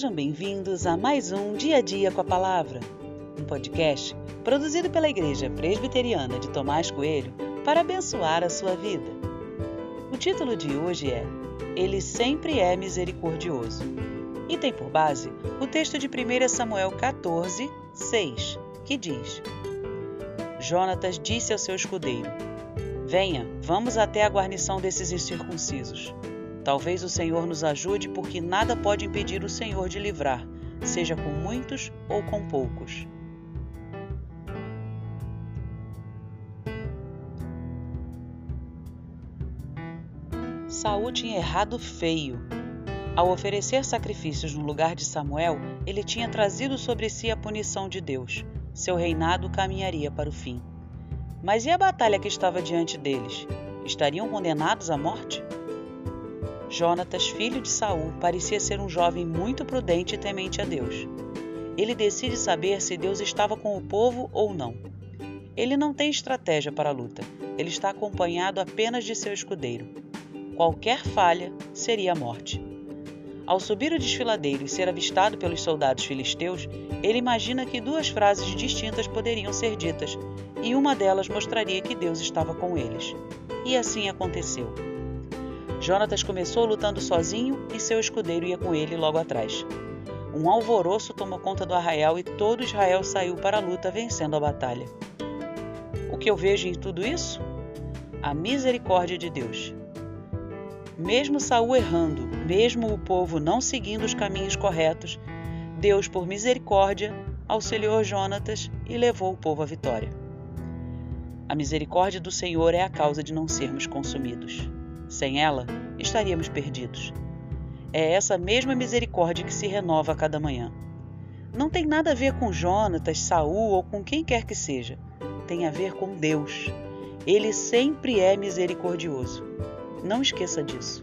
Sejam bem-vindos a mais um Dia a Dia com a Palavra, um podcast produzido pela Igreja Presbiteriana de Tomás Coelho para abençoar a sua vida. O título de hoje é Ele sempre é misericordioso e tem por base o texto de 1 Samuel 14, 6, que diz: Jonatas disse ao seu escudeiro: Venha, vamos até a guarnição desses incircuncisos. Talvez o Senhor nos ajude, porque nada pode impedir o Senhor de livrar, seja com muitos ou com poucos. Saul tinha errado feio. Ao oferecer sacrifícios no lugar de Samuel, ele tinha trazido sobre si a punição de Deus. Seu reinado caminharia para o fim. Mas e a batalha que estava diante deles? Estariam condenados à morte? Jonatas, filho de Saul, parecia ser um jovem muito prudente e temente a Deus. Ele decide saber se Deus estava com o povo ou não. Ele não tem estratégia para a luta. Ele está acompanhado apenas de seu escudeiro. Qualquer falha seria a morte. Ao subir o desfiladeiro e ser avistado pelos soldados filisteus, ele imagina que duas frases distintas poderiam ser ditas, e uma delas mostraria que Deus estava com eles. E assim aconteceu. Jonatas começou lutando sozinho e seu escudeiro ia com ele logo atrás. Um alvoroço tomou conta do arraial e todo Israel saiu para a luta, vencendo a batalha. O que eu vejo em tudo isso? A misericórdia de Deus. Mesmo Saul errando, mesmo o povo não seguindo os caminhos corretos, Deus, por misericórdia, auxiliou Jonatas e levou o povo à vitória. A misericórdia do Senhor é a causa de não sermos consumidos. Sem ela, estaríamos perdidos. É essa mesma misericórdia que se renova a cada manhã. Não tem nada a ver com Jonatas, Saul ou com quem quer que seja. Tem a ver com Deus. Ele sempre é misericordioso. Não esqueça disso.